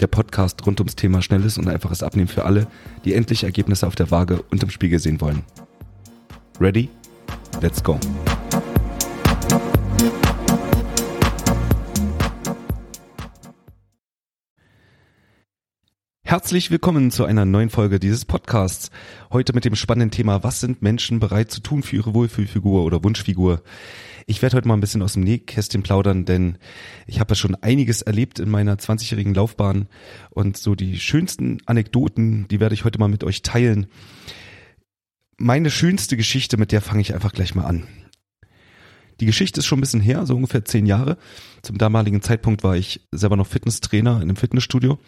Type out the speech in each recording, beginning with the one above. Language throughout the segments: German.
Der Podcast rund ums Thema schnelles und einfaches Abnehmen für alle, die endlich Ergebnisse auf der Waage und im Spiegel sehen wollen. Ready? Let's go. Herzlich willkommen zu einer neuen Folge dieses Podcasts. Heute mit dem spannenden Thema, was sind Menschen bereit zu tun für ihre Wohlfühlfigur oder Wunschfigur? Ich werde heute mal ein bisschen aus dem Nähkästchen plaudern, denn ich habe ja schon einiges erlebt in meiner 20-jährigen Laufbahn und so die schönsten Anekdoten, die werde ich heute mal mit euch teilen. Meine schönste Geschichte, mit der fange ich einfach gleich mal an. Die Geschichte ist schon ein bisschen her, so ungefähr zehn Jahre. Zum damaligen Zeitpunkt war ich selber noch Fitnesstrainer in einem Fitnessstudio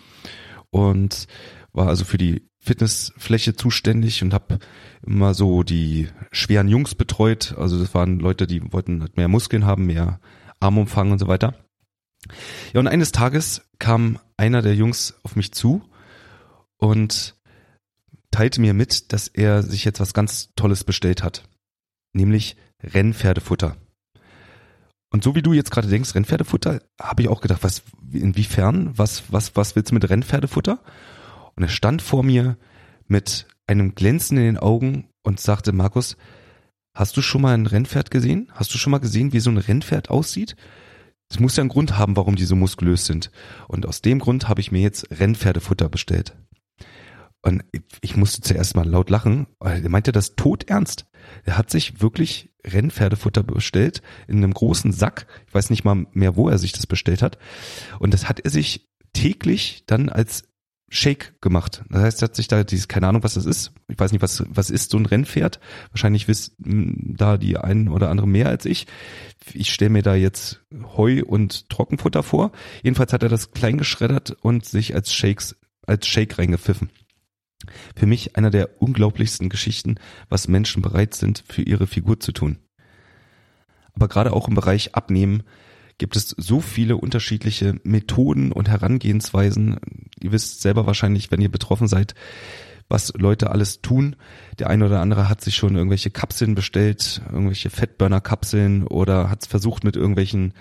und war also für die Fitnessfläche zuständig und habe immer so die schweren Jungs betreut. Also das waren Leute, die wollten halt mehr Muskeln haben, mehr Armumfang und so weiter. Ja, und eines Tages kam einer der Jungs auf mich zu und teilte mir mit, dass er sich jetzt was ganz Tolles bestellt hat. Nämlich Rennpferdefutter. Und so wie du jetzt gerade denkst, Rennpferdefutter, habe ich auch gedacht, was, inwiefern, was, was, was willst du mit Rennpferdefutter? Und er stand vor mir mit einem Glänzen in den Augen und sagte, Markus, hast du schon mal ein Rennpferd gesehen? Hast du schon mal gesehen, wie so ein Rennpferd aussieht? Es muss ja einen Grund haben, warum die so muskulös sind. Und aus dem Grund habe ich mir jetzt Rennpferdefutter bestellt. Und ich musste zuerst mal laut lachen. Er meinte das todernst. Er hat sich wirklich Rennpferdefutter bestellt in einem großen Sack. Ich weiß nicht mal mehr, wo er sich das bestellt hat. Und das hat er sich täglich dann als Shake gemacht. Das heißt, er hat sich da dieses, keine Ahnung, was das ist. Ich weiß nicht, was, was ist so ein Rennpferd? Wahrscheinlich wissen da die einen oder andere mehr als ich. Ich stelle mir da jetzt Heu und Trockenfutter vor. Jedenfalls hat er das klein geschreddert und sich als Shakes, als Shake reingepfiffen. Für mich einer der unglaublichsten Geschichten, was Menschen bereit sind, für ihre Figur zu tun. Aber gerade auch im Bereich Abnehmen gibt es so viele unterschiedliche Methoden und Herangehensweisen. Ihr wisst selber wahrscheinlich, wenn ihr betroffen seid, was Leute alles tun. Der eine oder andere hat sich schon irgendwelche Kapseln bestellt, irgendwelche Fettburner-Kapseln oder hat es versucht mit irgendwelchen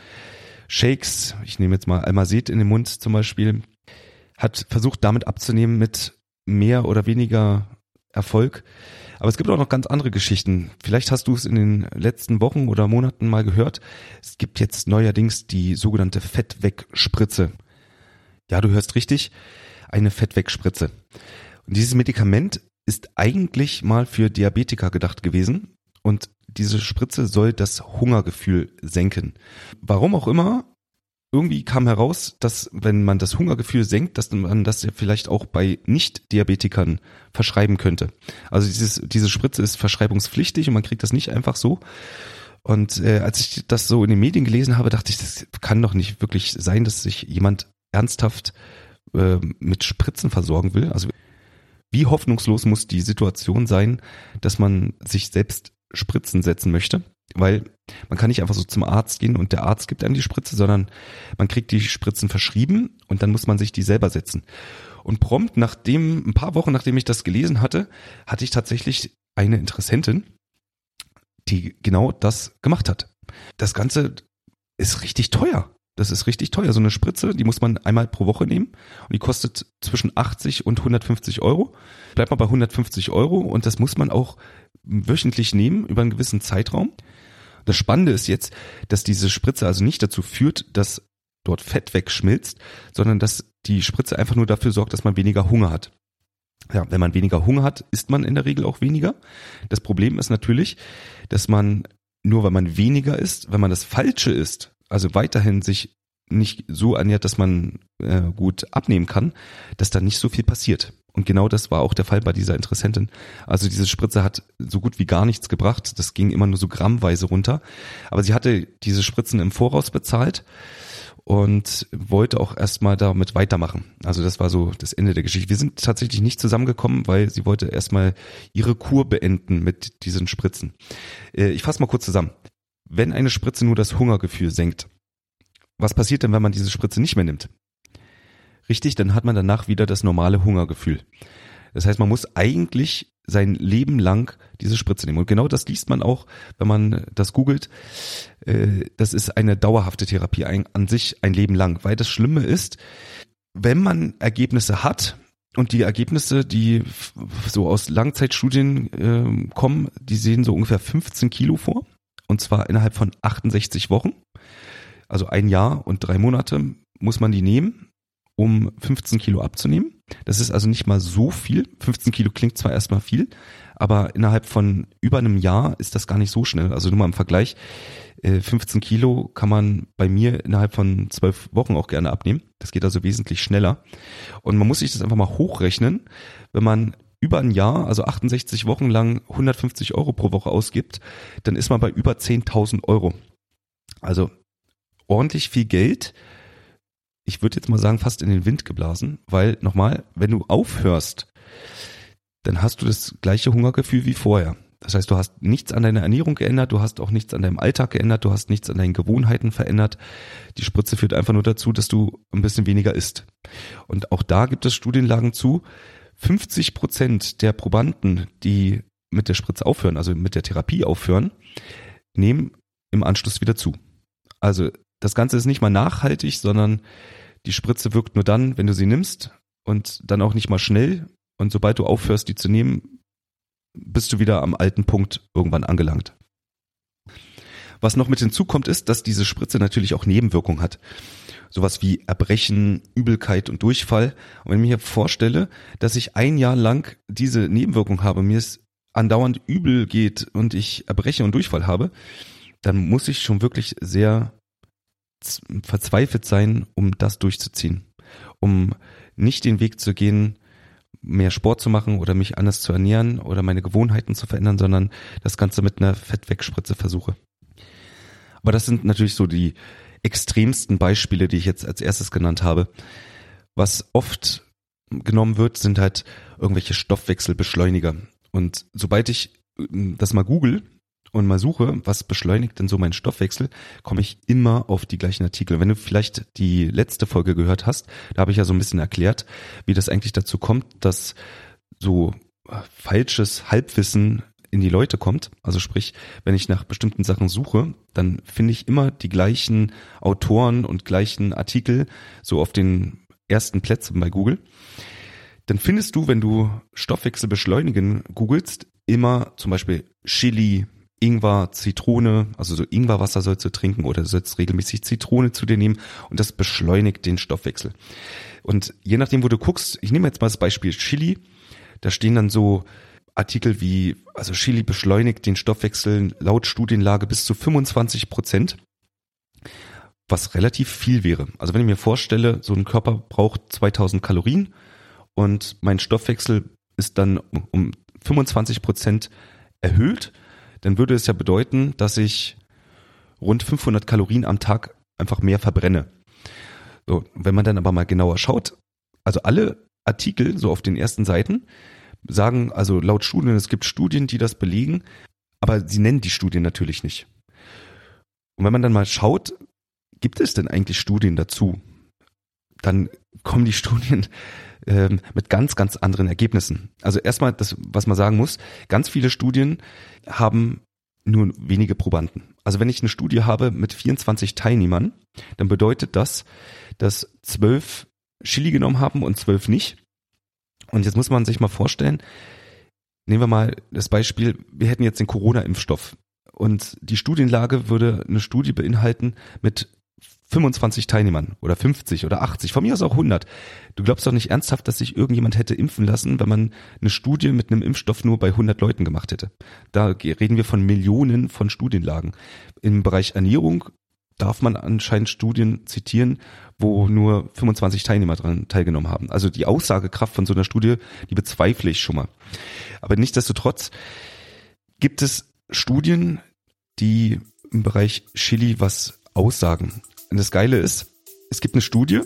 Shakes, ich nehme jetzt mal Almazet in den Mund zum Beispiel, hat versucht damit abzunehmen mit mehr oder weniger Erfolg. Aber es gibt auch noch ganz andere Geschichten. Vielleicht hast du es in den letzten Wochen oder Monaten mal gehört. Es gibt jetzt neuerdings die sogenannte Fettwegspritze. Ja, du hörst richtig, eine Fettwegspritze. Und dieses Medikament ist eigentlich mal für Diabetiker gedacht gewesen und diese Spritze soll das Hungergefühl senken. Warum auch immer, irgendwie kam heraus, dass wenn man das Hungergefühl senkt, dass man das ja vielleicht auch bei Nicht-Diabetikern verschreiben könnte. Also dieses, diese Spritze ist verschreibungspflichtig und man kriegt das nicht einfach so. Und äh, als ich das so in den Medien gelesen habe, dachte ich, das kann doch nicht wirklich sein, dass sich jemand ernsthaft äh, mit Spritzen versorgen will. Also wie hoffnungslos muss die Situation sein, dass man sich selbst Spritzen setzen möchte? Weil man kann nicht einfach so zum Arzt gehen und der Arzt gibt einem die Spritze, sondern man kriegt die Spritzen verschrieben und dann muss man sich die selber setzen. Und prompt nachdem, ein paar Wochen nachdem ich das gelesen hatte, hatte ich tatsächlich eine Interessentin, die genau das gemacht hat. Das Ganze ist richtig teuer. Das ist richtig teuer. So eine Spritze, die muss man einmal pro Woche nehmen und die kostet zwischen 80 und 150 Euro. Bleibt man bei 150 Euro und das muss man auch wöchentlich nehmen über einen gewissen Zeitraum. Das Spannende ist jetzt, dass diese Spritze also nicht dazu führt, dass dort Fett wegschmilzt, sondern dass die Spritze einfach nur dafür sorgt, dass man weniger Hunger hat. Ja, wenn man weniger Hunger hat, isst man in der Regel auch weniger. Das Problem ist natürlich, dass man nur weil man weniger isst, wenn man das Falsche isst, also weiterhin sich nicht so ernährt, dass man äh, gut abnehmen kann, dass da nicht so viel passiert. Und genau das war auch der Fall bei dieser Interessentin. Also diese Spritze hat so gut wie gar nichts gebracht. Das ging immer nur so grammweise runter. Aber sie hatte diese Spritzen im Voraus bezahlt und wollte auch erstmal damit weitermachen. Also das war so das Ende der Geschichte. Wir sind tatsächlich nicht zusammengekommen, weil sie wollte erstmal ihre Kur beenden mit diesen Spritzen. Äh, ich fasse mal kurz zusammen. Wenn eine Spritze nur das Hungergefühl senkt, was passiert denn, wenn man diese Spritze nicht mehr nimmt? Richtig, dann hat man danach wieder das normale Hungergefühl. Das heißt, man muss eigentlich sein Leben lang diese Spritze nehmen. Und genau das liest man auch, wenn man das googelt. Äh, das ist eine dauerhafte Therapie an sich ein Leben lang. Weil das Schlimme ist, wenn man Ergebnisse hat, und die Ergebnisse, die so aus Langzeitstudien äh, kommen, die sehen so ungefähr 15 Kilo vor. Und zwar innerhalb von 68 Wochen. Also ein Jahr und drei Monate muss man die nehmen, um 15 Kilo abzunehmen. Das ist also nicht mal so viel. 15 Kilo klingt zwar erstmal viel, aber innerhalb von über einem Jahr ist das gar nicht so schnell. Also nur mal im Vergleich. 15 äh, Kilo kann man bei mir innerhalb von zwölf Wochen auch gerne abnehmen. Das geht also wesentlich schneller. Und man muss sich das einfach mal hochrechnen. Wenn man über ein Jahr, also 68 Wochen lang 150 Euro pro Woche ausgibt, dann ist man bei über 10.000 Euro. Also ordentlich viel Geld ich würde jetzt mal sagen, fast in den Wind geblasen, weil nochmal, wenn du aufhörst, dann hast du das gleiche Hungergefühl wie vorher. Das heißt, du hast nichts an deiner Ernährung geändert, du hast auch nichts an deinem Alltag geändert, du hast nichts an deinen Gewohnheiten verändert. Die Spritze führt einfach nur dazu, dass du ein bisschen weniger isst. Und auch da gibt es Studienlagen zu. 50 Prozent der Probanden, die mit der Spritze aufhören, also mit der Therapie aufhören, nehmen im Anschluss wieder zu. Also das Ganze ist nicht mal nachhaltig, sondern die Spritze wirkt nur dann, wenn du sie nimmst und dann auch nicht mal schnell. Und sobald du aufhörst, die zu nehmen, bist du wieder am alten Punkt irgendwann angelangt. Was noch mit hinzukommt, ist, dass diese Spritze natürlich auch Nebenwirkungen hat. Sowas wie Erbrechen, Übelkeit und Durchfall. Und wenn ich mir vorstelle, dass ich ein Jahr lang diese Nebenwirkung habe, mir es andauernd übel geht und ich Erbreche und Durchfall habe, dann muss ich schon wirklich sehr verzweifelt sein, um das durchzuziehen. Um nicht den Weg zu gehen, mehr Sport zu machen oder mich anders zu ernähren oder meine Gewohnheiten zu verändern, sondern das Ganze mit einer Fettwegspritze versuche. Aber das sind natürlich so die extremsten Beispiele, die ich jetzt als erstes genannt habe. Was oft genommen wird, sind halt irgendwelche Stoffwechselbeschleuniger. Und sobald ich das mal google, und mal suche, was beschleunigt denn so meinen Stoffwechsel, komme ich immer auf die gleichen Artikel. Wenn du vielleicht die letzte Folge gehört hast, da habe ich ja so ein bisschen erklärt, wie das eigentlich dazu kommt, dass so äh, falsches Halbwissen in die Leute kommt. Also sprich, wenn ich nach bestimmten Sachen suche, dann finde ich immer die gleichen Autoren und gleichen Artikel so auf den ersten Plätzen bei Google. Dann findest du, wenn du Stoffwechsel beschleunigen googelst, immer zum Beispiel Chili, Ingwer, Zitrone, also so Ingwerwasser sollst du trinken oder du sollst regelmäßig Zitrone zu dir nehmen und das beschleunigt den Stoffwechsel. Und je nachdem, wo du guckst, ich nehme jetzt mal das Beispiel Chili, da stehen dann so Artikel wie, also Chili beschleunigt den Stoffwechsel laut Studienlage bis zu 25 Prozent, was relativ viel wäre. Also wenn ich mir vorstelle, so ein Körper braucht 2000 Kalorien und mein Stoffwechsel ist dann um 25 Prozent erhöht, dann würde es ja bedeuten, dass ich rund 500 Kalorien am Tag einfach mehr verbrenne. So, wenn man dann aber mal genauer schaut, also alle Artikel so auf den ersten Seiten sagen, also laut Studien, es gibt Studien, die das belegen, aber sie nennen die Studien natürlich nicht. Und wenn man dann mal schaut, gibt es denn eigentlich Studien dazu? Dann kommen die Studien ähm, mit ganz, ganz anderen Ergebnissen. Also erstmal das, was man sagen muss, ganz viele Studien haben nur wenige Probanden. Also wenn ich eine Studie habe mit 24 Teilnehmern, dann bedeutet das, dass zwölf Chili genommen haben und zwölf nicht. Und jetzt muss man sich mal vorstellen, nehmen wir mal das Beispiel, wir hätten jetzt den Corona-Impfstoff und die Studienlage würde eine Studie beinhalten mit 25 Teilnehmern oder 50 oder 80, von mir aus auch 100. Du glaubst doch nicht ernsthaft, dass sich irgendjemand hätte impfen lassen, wenn man eine Studie mit einem Impfstoff nur bei 100 Leuten gemacht hätte. Da reden wir von Millionen von Studienlagen. Im Bereich Ernährung darf man anscheinend Studien zitieren, wo nur 25 Teilnehmer dran teilgenommen haben. Also die Aussagekraft von so einer Studie, die bezweifle ich schon mal. Aber nichtsdestotrotz gibt es Studien, die im Bereich Chili was aussagen. Und das Geile ist, Es gibt eine Studie,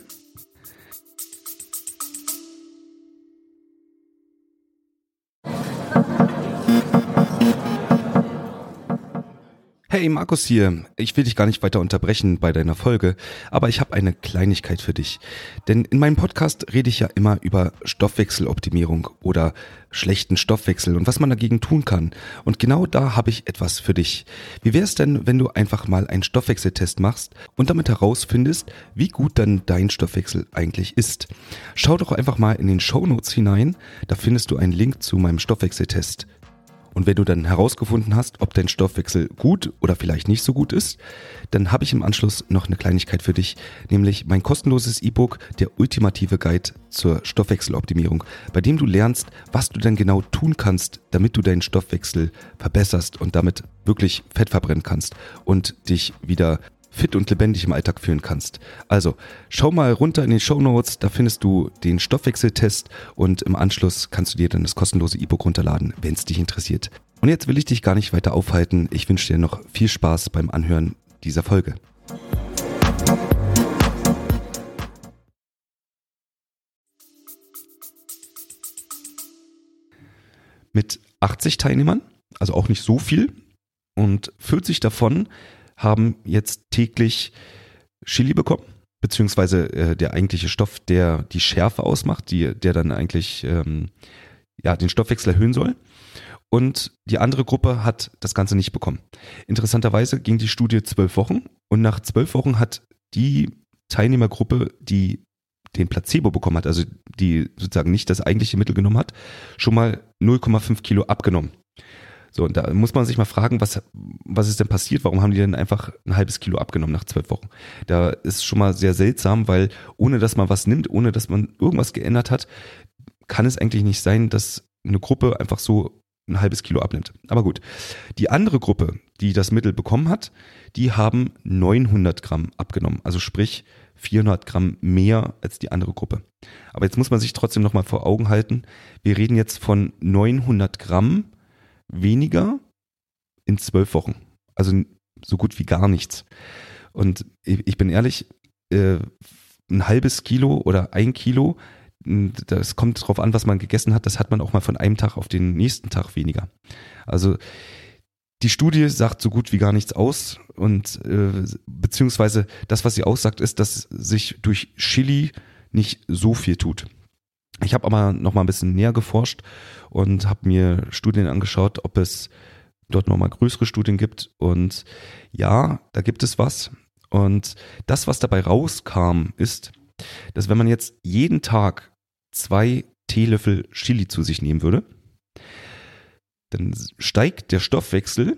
Hey Markus hier, ich will dich gar nicht weiter unterbrechen bei deiner Folge, aber ich habe eine Kleinigkeit für dich. Denn in meinem Podcast rede ich ja immer über Stoffwechseloptimierung oder schlechten Stoffwechsel und was man dagegen tun kann. Und genau da habe ich etwas für dich. Wie wäre es denn, wenn du einfach mal einen Stoffwechseltest machst und damit herausfindest, wie gut dann dein Stoffwechsel eigentlich ist? Schau doch einfach mal in den Show Notes hinein, da findest du einen Link zu meinem Stoffwechseltest. Und wenn du dann herausgefunden hast, ob dein Stoffwechsel gut oder vielleicht nicht so gut ist, dann habe ich im Anschluss noch eine Kleinigkeit für dich, nämlich mein kostenloses E-Book, der ultimative Guide zur Stoffwechseloptimierung, bei dem du lernst, was du denn genau tun kannst, damit du deinen Stoffwechsel verbesserst und damit wirklich Fett verbrennen kannst und dich wieder fit und lebendig im Alltag führen kannst. Also schau mal runter in den Show Notes, da findest du den Stoffwechseltest und im Anschluss kannst du dir dann das kostenlose E-Book runterladen, wenn es dich interessiert. Und jetzt will ich dich gar nicht weiter aufhalten. Ich wünsche dir noch viel Spaß beim Anhören dieser Folge. Mit 80 Teilnehmern, also auch nicht so viel, und 40 davon haben jetzt täglich Chili bekommen, beziehungsweise äh, der eigentliche Stoff, der die Schärfe ausmacht, die, der dann eigentlich ähm, ja, den Stoffwechsel erhöhen soll. Und die andere Gruppe hat das Ganze nicht bekommen. Interessanterweise ging die Studie zwölf Wochen und nach zwölf Wochen hat die Teilnehmergruppe, die den Placebo bekommen hat, also die sozusagen nicht das eigentliche Mittel genommen hat, schon mal 0,5 Kilo abgenommen. So, und da muss man sich mal fragen, was, was ist denn passiert? Warum haben die denn einfach ein halbes Kilo abgenommen nach zwölf Wochen? Da ist schon mal sehr seltsam, weil ohne dass man was nimmt, ohne dass man irgendwas geändert hat, kann es eigentlich nicht sein, dass eine Gruppe einfach so ein halbes Kilo abnimmt. Aber gut. Die andere Gruppe, die das Mittel bekommen hat, die haben 900 Gramm abgenommen. Also sprich 400 Gramm mehr als die andere Gruppe. Aber jetzt muss man sich trotzdem nochmal vor Augen halten. Wir reden jetzt von 900 Gramm weniger in zwölf Wochen. Also so gut wie gar nichts. Und ich bin ehrlich, äh, ein halbes Kilo oder ein Kilo, das kommt drauf an, was man gegessen hat, das hat man auch mal von einem Tag auf den nächsten Tag weniger. Also die Studie sagt so gut wie gar nichts aus und äh, beziehungsweise das, was sie aussagt, ist, dass sich durch Chili nicht so viel tut. Ich habe aber noch mal ein bisschen näher geforscht und habe mir Studien angeschaut, ob es dort noch mal größere Studien gibt. Und ja, da gibt es was. Und das, was dabei rauskam, ist, dass wenn man jetzt jeden Tag zwei Teelöffel Chili zu sich nehmen würde, dann steigt der Stoffwechsel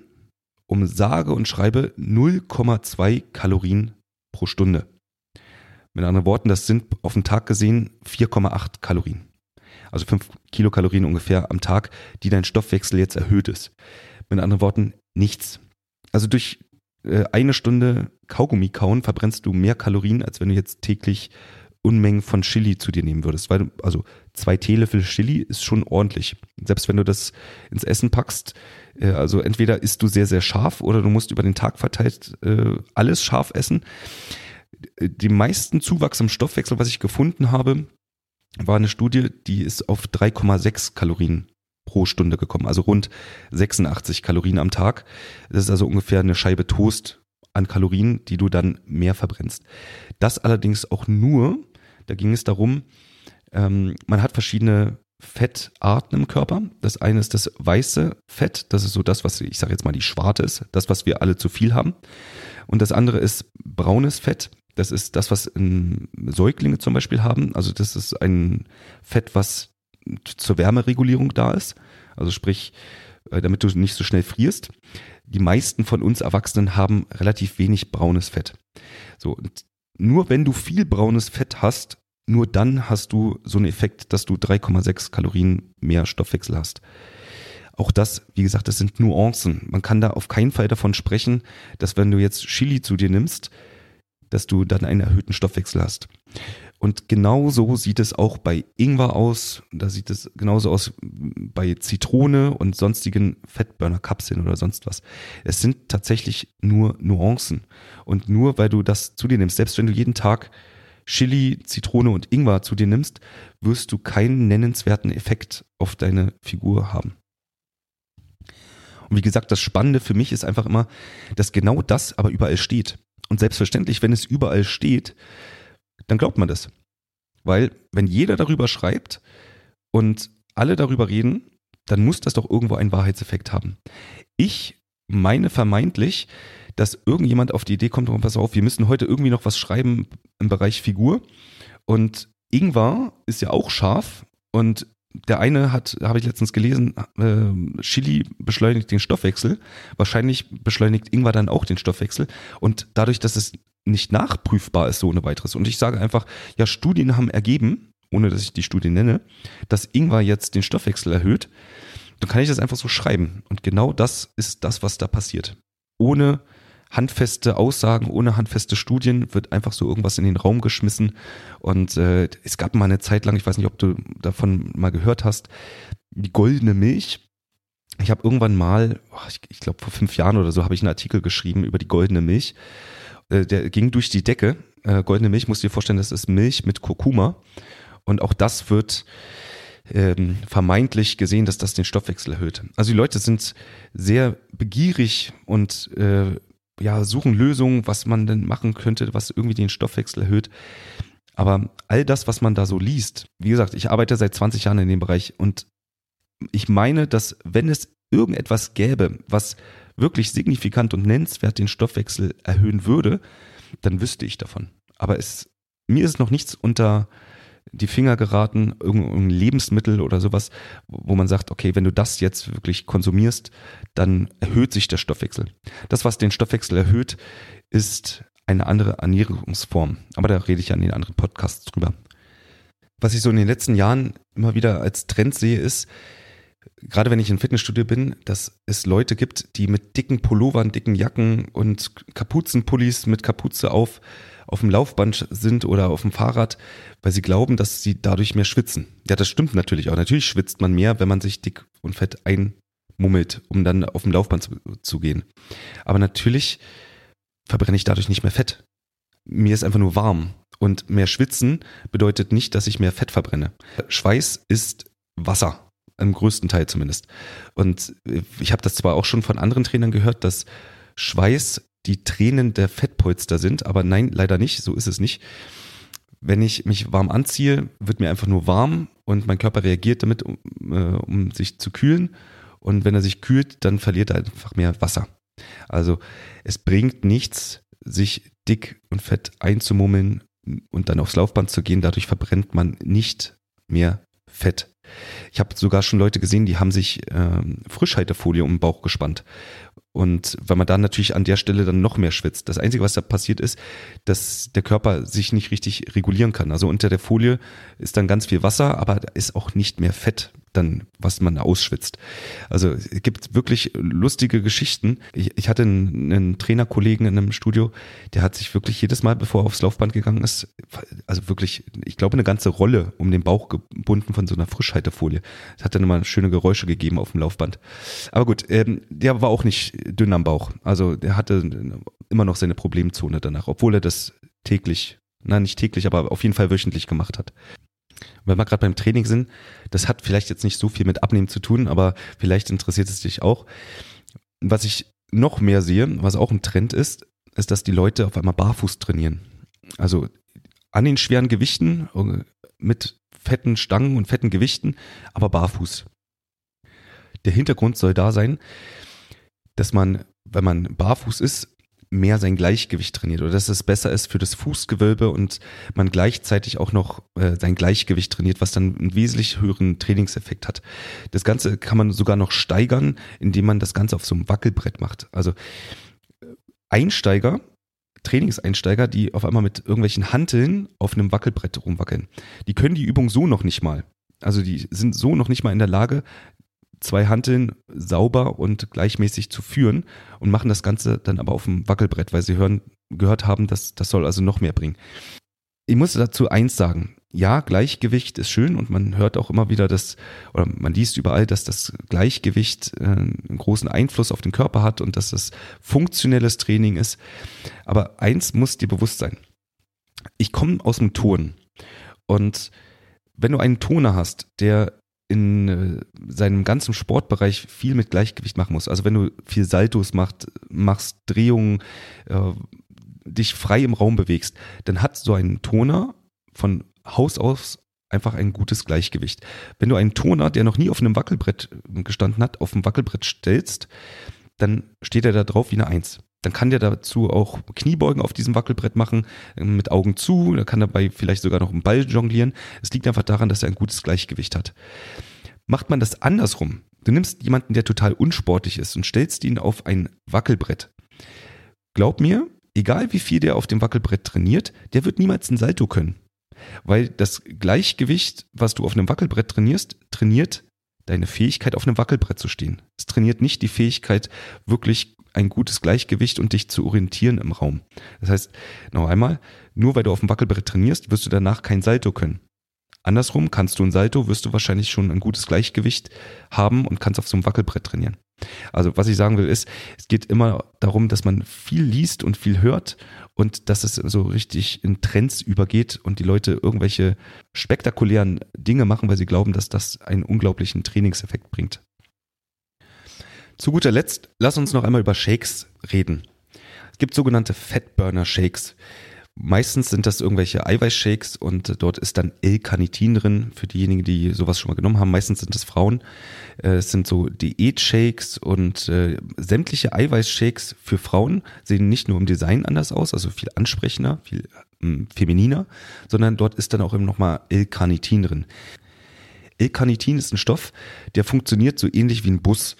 um sage und schreibe 0,2 Kalorien pro Stunde. Mit anderen Worten, das sind auf den Tag gesehen 4,8 Kalorien. Also 5 Kilokalorien ungefähr am Tag, die dein Stoffwechsel jetzt erhöht ist. Mit anderen Worten, nichts. Also durch äh, eine Stunde Kaugummi kauen verbrennst du mehr Kalorien, als wenn du jetzt täglich Unmengen von Chili zu dir nehmen würdest. Weil du, also zwei Teelöffel Chili ist schon ordentlich. Selbst wenn du das ins Essen packst, äh, also entweder isst du sehr, sehr scharf oder du musst über den Tag verteilt äh, alles scharf essen die meisten Zuwachs im Stoffwechsel, was ich gefunden habe, war eine Studie, die ist auf 3,6 Kalorien pro Stunde gekommen, also rund 86 Kalorien am Tag. Das ist also ungefähr eine Scheibe Toast an Kalorien, die du dann mehr verbrennst. Das allerdings auch nur, da ging es darum, ähm, man hat verschiedene Fettarten im Körper. Das eine ist das weiße Fett, das ist so das, was ich sage jetzt mal die Schwarte ist, das, was wir alle zu viel haben. Und das andere ist braunes Fett, das ist das, was Säuglinge zum Beispiel haben. Also das ist ein Fett, was zur Wärmeregulierung da ist. Also sprich, äh, damit du nicht so schnell frierst. Die meisten von uns Erwachsenen haben relativ wenig braunes Fett. So, nur wenn du viel braunes Fett hast, nur dann hast du so einen Effekt, dass du 3,6 Kalorien mehr Stoffwechsel hast. Auch das, wie gesagt, das sind Nuancen. Man kann da auf keinen Fall davon sprechen, dass wenn du jetzt Chili zu dir nimmst, dass du dann einen erhöhten Stoffwechsel hast. Und genauso sieht es auch bei Ingwer aus. Da sieht es genauso aus bei Zitrone und sonstigen Fettburner-Kapseln oder sonst was. Es sind tatsächlich nur Nuancen. Und nur weil du das zu dir nimmst, selbst wenn du jeden Tag Chili, Zitrone und Ingwer zu dir nimmst, wirst du keinen nennenswerten Effekt auf deine Figur haben. Und wie gesagt, das Spannende für mich ist einfach immer, dass genau das aber überall steht. Und selbstverständlich, wenn es überall steht, dann glaubt man das. Weil wenn jeder darüber schreibt und alle darüber reden, dann muss das doch irgendwo einen Wahrheitseffekt haben. Ich meine vermeintlich, dass irgendjemand auf die Idee kommt, oh, pass auf, wir müssen heute irgendwie noch was schreiben im Bereich Figur. Und Ingwer ist ja auch scharf und der eine hat, habe ich letztens gelesen, äh, Chili beschleunigt den Stoffwechsel. Wahrscheinlich beschleunigt Ingwer dann auch den Stoffwechsel. Und dadurch, dass es nicht nachprüfbar ist, so ohne weiteres. Und ich sage einfach, ja, Studien haben ergeben, ohne dass ich die Studie nenne, dass Ingwer jetzt den Stoffwechsel erhöht. Dann kann ich das einfach so schreiben. Und genau das ist das, was da passiert. Ohne handfeste Aussagen, ohne handfeste Studien, wird einfach so irgendwas in den Raum geschmissen. Und äh, es gab mal eine Zeit lang, ich weiß nicht, ob du davon mal gehört hast, die goldene Milch. Ich habe irgendwann mal, ich, ich glaube vor fünf Jahren oder so, habe ich einen Artikel geschrieben über die goldene Milch. Äh, der ging durch die Decke. Äh, goldene Milch, musst du dir vorstellen, das ist Milch mit Kurkuma. Und auch das wird ähm, vermeintlich gesehen, dass das den Stoffwechsel erhöht. Also die Leute sind sehr begierig und äh, ja, suchen Lösungen, was man denn machen könnte, was irgendwie den Stoffwechsel erhöht. Aber all das, was man da so liest, wie gesagt, ich arbeite seit 20 Jahren in dem Bereich und ich meine, dass wenn es irgendetwas gäbe, was wirklich signifikant und nennenswert den Stoffwechsel erhöhen würde, dann wüsste ich davon. Aber es, mir ist noch nichts unter die Finger geraten, irgendein Lebensmittel oder sowas, wo man sagt, okay, wenn du das jetzt wirklich konsumierst, dann erhöht sich der Stoffwechsel. Das, was den Stoffwechsel erhöht, ist eine andere Ernährungsform. Aber da rede ich ja in den anderen Podcasts drüber. Was ich so in den letzten Jahren immer wieder als Trend sehe, ist, gerade wenn ich in Fitnessstudio bin, dass es Leute gibt, die mit dicken Pullovern, dicken Jacken und Kapuzenpullis mit Kapuze auf auf dem Laufband sind oder auf dem Fahrrad, weil sie glauben, dass sie dadurch mehr schwitzen. Ja, das stimmt natürlich auch. Natürlich schwitzt man mehr, wenn man sich dick und fett einmummelt, um dann auf dem Laufband zu, zu gehen. Aber natürlich verbrenne ich dadurch nicht mehr Fett. Mir ist einfach nur warm. Und mehr schwitzen bedeutet nicht, dass ich mehr Fett verbrenne. Schweiß ist Wasser, im größten Teil zumindest. Und ich habe das zwar auch schon von anderen Trainern gehört, dass Schweiß die Tränen der Fettpolster sind, aber nein, leider nicht, so ist es nicht. Wenn ich mich warm anziehe, wird mir einfach nur warm und mein Körper reagiert damit, um, äh, um sich zu kühlen. Und wenn er sich kühlt, dann verliert er einfach mehr Wasser. Also es bringt nichts, sich dick und fett einzumummeln und dann aufs Laufband zu gehen. Dadurch verbrennt man nicht mehr Fett. Ich habe sogar schon Leute gesehen, die haben sich ähm, Frischhaltefolie um den Bauch gespannt. Und weil man dann natürlich an der Stelle dann noch mehr schwitzt. Das Einzige, was da passiert ist, dass der Körper sich nicht richtig regulieren kann. Also unter der Folie ist dann ganz viel Wasser, aber da ist auch nicht mehr Fett dann, was man ausschwitzt. Also es gibt wirklich lustige Geschichten. Ich, ich hatte einen, einen Trainerkollegen in einem Studio, der hat sich wirklich jedes Mal, bevor er aufs Laufband gegangen ist, also wirklich, ich glaube, eine ganze Rolle um den Bauch gebunden von so einer Frischhaltefolie. Das hat dann immer schöne Geräusche gegeben auf dem Laufband. Aber gut, ähm, der war auch nicht dünn am Bauch. Also der hatte immer noch seine Problemzone danach, obwohl er das täglich, nein, nicht täglich, aber auf jeden Fall wöchentlich gemacht hat wenn wir gerade beim Training sind, das hat vielleicht jetzt nicht so viel mit Abnehmen zu tun, aber vielleicht interessiert es dich auch. Was ich noch mehr sehe, was auch ein Trend ist, ist, dass die Leute auf einmal barfuß trainieren. Also an den schweren Gewichten äh, mit fetten Stangen und fetten Gewichten, aber barfuß. Der Hintergrund soll da sein, dass man, wenn man barfuß ist, mehr sein Gleichgewicht trainiert oder dass es besser ist für das Fußgewölbe und man gleichzeitig auch noch äh, sein Gleichgewicht trainiert, was dann einen wesentlich höheren Trainingseffekt hat. Das Ganze kann man sogar noch steigern, indem man das Ganze auf so einem Wackelbrett macht. Also äh, Einsteiger, Trainingseinsteiger, die auf einmal mit irgendwelchen Hanteln auf einem Wackelbrett rumwackeln, die können die Übung so noch nicht mal. Also die sind so noch nicht mal in der Lage, zwei Hanteln sauber und gleichmäßig zu führen und machen das Ganze dann aber auf dem Wackelbrett, weil sie hören, gehört haben, dass das soll also noch mehr bringen. Ich muss dazu eins sagen. Ja, Gleichgewicht ist schön und man hört auch immer wieder, dass, oder man liest überall, dass das Gleichgewicht äh, einen großen Einfluss auf den Körper hat und dass das funktionelles Training ist. Aber eins muss dir bewusst sein. ich komme aus dem Turnen und wenn du einen Toner hast, der in äh, seinem ganzen Sportbereich viel mit Gleichgewicht machen muss, also wenn du viel Saltos macht, machst, Drehungen, äh, dich frei im Raum bewegst, dann hat so ein Toner von Haus aus einfach ein gutes Gleichgewicht. Wenn du einen Toner, der noch nie auf einem Wackelbrett gestanden hat, auf dem Wackelbrett stellst, dann steht er da drauf wie eine Eins. Dann kann der dazu auch Kniebeugen auf diesem Wackelbrett machen, mit Augen zu, da kann dabei vielleicht sogar noch einen Ball jonglieren. Es liegt einfach daran, dass er ein gutes Gleichgewicht hat. Macht man das andersrum, du nimmst jemanden, der total unsportlich ist und stellst ihn auf ein Wackelbrett. Glaub mir, egal wie viel der auf dem Wackelbrett trainiert, der wird niemals ein Salto können. Weil das Gleichgewicht, was du auf einem Wackelbrett trainierst, trainiert deine Fähigkeit, auf einem Wackelbrett zu stehen. Es trainiert nicht die Fähigkeit, wirklich ein gutes Gleichgewicht und dich zu orientieren im Raum. Das heißt, noch einmal, nur weil du auf dem Wackelbrett trainierst, wirst du danach kein Salto können. Andersrum kannst du ein Salto, wirst du wahrscheinlich schon ein gutes Gleichgewicht haben und kannst auf so einem Wackelbrett trainieren. Also was ich sagen will ist, es geht immer darum, dass man viel liest und viel hört und dass es so richtig in Trends übergeht und die Leute irgendwelche spektakulären Dinge machen, weil sie glauben, dass das einen unglaublichen Trainingseffekt bringt. Zu guter Letzt, lass uns noch einmal über Shakes reden. Es gibt sogenannte Fatburner Shakes. Meistens sind das irgendwelche Eiweißshakes und dort ist dann L-Carnitin drin, für diejenigen, die sowas schon mal genommen haben. Meistens sind es Frauen. Äh, es sind so Diät-Shakes und äh, sämtliche Eiweißshakes für Frauen sehen nicht nur im Design anders aus, also viel ansprechender, viel ähm, femininer, sondern dort ist dann auch eben nochmal L-Carnitin drin. L-Carnitin ist ein Stoff, der funktioniert so ähnlich wie ein Bus.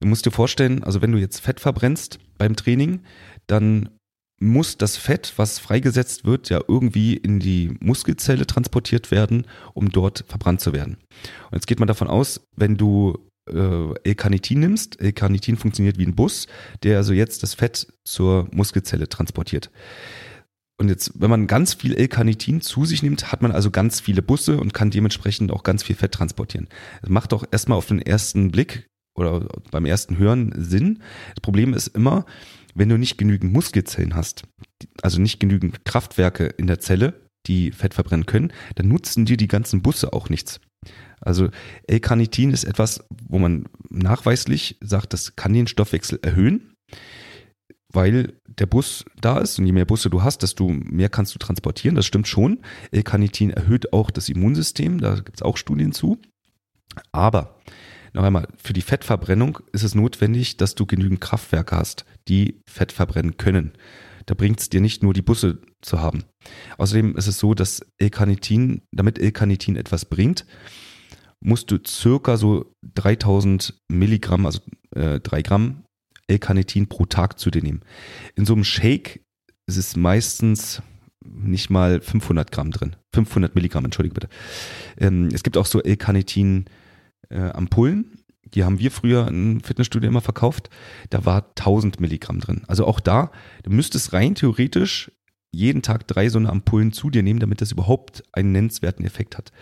Du musst dir vorstellen, also wenn du jetzt Fett verbrennst beim Training, dann muss das Fett, was freigesetzt wird, ja irgendwie in die Muskelzelle transportiert werden, um dort verbrannt zu werden. Und jetzt geht man davon aus, wenn du äh, L-Carnitin nimmst, L-Carnitin funktioniert wie ein Bus, der also jetzt das Fett zur Muskelzelle transportiert. Und jetzt, wenn man ganz viel L-Carnitin zu sich nimmt, hat man also ganz viele Busse und kann dementsprechend auch ganz viel Fett transportieren. Das macht doch erstmal auf den ersten Blick oder beim ersten Hören Sinn. Das Problem ist immer, wenn du nicht genügend Muskelzellen hast, also nicht genügend Kraftwerke in der Zelle, die Fett verbrennen können, dann nutzen dir die ganzen Busse auch nichts. Also L-Carnitin ist etwas, wo man nachweislich sagt, das kann den Stoffwechsel erhöhen, weil der Bus da ist und je mehr Busse du hast, desto mehr kannst du transportieren. Das stimmt schon. L-Carnitin erhöht auch das Immunsystem, da gibt es auch Studien zu. Aber noch einmal, für die Fettverbrennung ist es notwendig, dass du genügend Kraftwerke hast, die Fett verbrennen können. Da bringt es dir nicht nur die Busse zu haben. Außerdem ist es so, dass L-Carnitin, damit L-Carnitin etwas bringt, musst du circa so 3000 Milligramm, also äh, 3 Gramm L-Carnitin pro Tag zu dir nehmen. In so einem Shake ist es meistens nicht mal 500 Gramm drin. 500 Milligramm, entschuldige bitte. Ähm, es gibt auch so L-Carnitin äh, Ampullen. Die haben wir früher im Fitnessstudio immer verkauft. Da war 1000 Milligramm drin. Also auch da, du müsstest rein theoretisch jeden Tag drei so eine Ampullen zu dir nehmen, damit das überhaupt einen nennenswerten Effekt hat.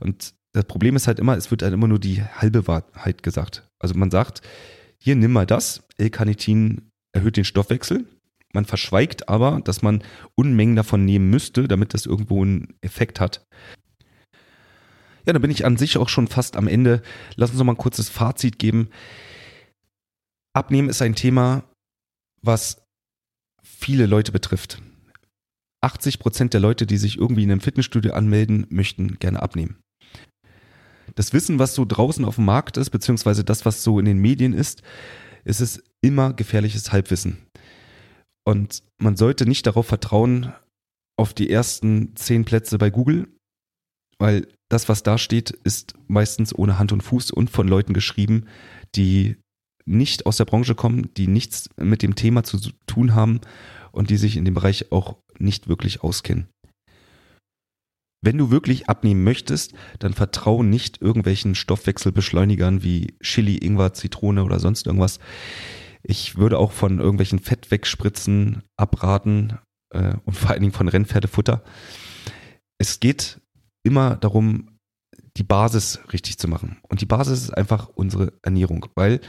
Und das Problem ist halt immer, es wird halt immer nur die halbe Wahrheit gesagt. Also man sagt, hier nimm mal das, L-Carnitin erhöht den Stoffwechsel. Man verschweigt aber, dass man Unmengen davon nehmen müsste, damit das irgendwo einen Effekt hat. Ja, dann bin ich an sich auch schon fast am Ende. Lass uns noch mal ein kurzes Fazit geben. Abnehmen ist ein Thema, was viele Leute betrifft. 80 Prozent der Leute, die sich irgendwie in einem Fitnessstudio anmelden, möchten gerne abnehmen. Das Wissen, was so draußen auf dem Markt ist, beziehungsweise das, was so in den Medien ist, ist es immer gefährliches Halbwissen. Und man sollte nicht darauf vertrauen, auf die ersten zehn Plätze bei Google, weil das, was da steht, ist meistens ohne Hand und Fuß und von Leuten geschrieben, die nicht aus der Branche kommen, die nichts mit dem Thema zu tun haben und die sich in dem Bereich auch nicht wirklich auskennen. Wenn du wirklich abnehmen möchtest, dann vertraue nicht irgendwelchen Stoffwechselbeschleunigern wie Chili, Ingwer, Zitrone oder sonst irgendwas. Ich würde auch von irgendwelchen Fettwegspritzen abraten äh, und vor allen Dingen von Rennpferdefutter. Es geht immer darum, die Basis richtig zu machen. Und die Basis ist einfach unsere Ernährung, weil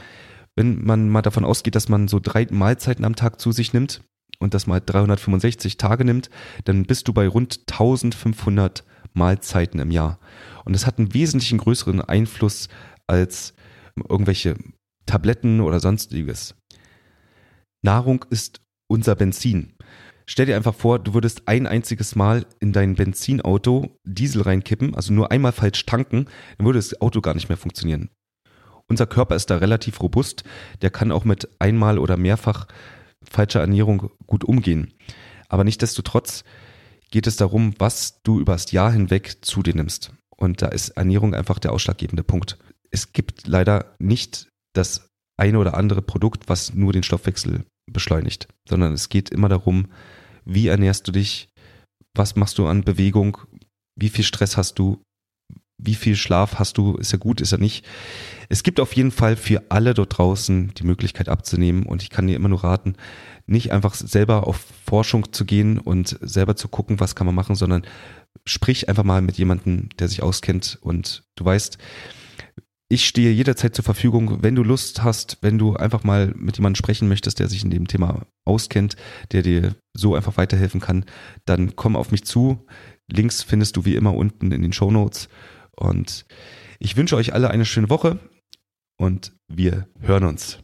wenn man mal davon ausgeht, dass man so drei Mahlzeiten am Tag zu sich nimmt, und das mal 365 Tage nimmt, dann bist du bei rund 1500 Mahlzeiten im Jahr. Und das hat einen wesentlichen größeren Einfluss als irgendwelche Tabletten oder sonstiges. Nahrung ist unser Benzin. Stell dir einfach vor, du würdest ein einziges Mal in dein Benzinauto Diesel reinkippen, also nur einmal falsch tanken, dann würde das Auto gar nicht mehr funktionieren. Unser Körper ist da relativ robust, der kann auch mit einmal oder mehrfach falscher Ernährung gut umgehen. Aber nichtdestotrotz geht es darum, was du übers Jahr hinweg zu dir nimmst. Und da ist Ernährung einfach der ausschlaggebende Punkt. Es gibt leider nicht das eine oder andere Produkt, was nur den Stoffwechsel beschleunigt, sondern es geht immer darum, wie ernährst du dich, was machst du an Bewegung, wie viel Stress hast du, wie viel Schlaf hast du, ist er gut, ist er nicht. Es gibt auf jeden Fall für alle dort draußen die Möglichkeit abzunehmen und ich kann dir immer nur raten, nicht einfach selber auf Forschung zu gehen und selber zu gucken, was kann man machen, sondern sprich einfach mal mit jemandem, der sich auskennt und du weißt, ich stehe jederzeit zur Verfügung, wenn du Lust hast, wenn du einfach mal mit jemandem sprechen möchtest, der sich in dem Thema auskennt, der dir so einfach weiterhelfen kann, dann komm auf mich zu. Links findest du wie immer unten in den Show Notes. Und ich wünsche euch alle eine schöne Woche und wir hören uns.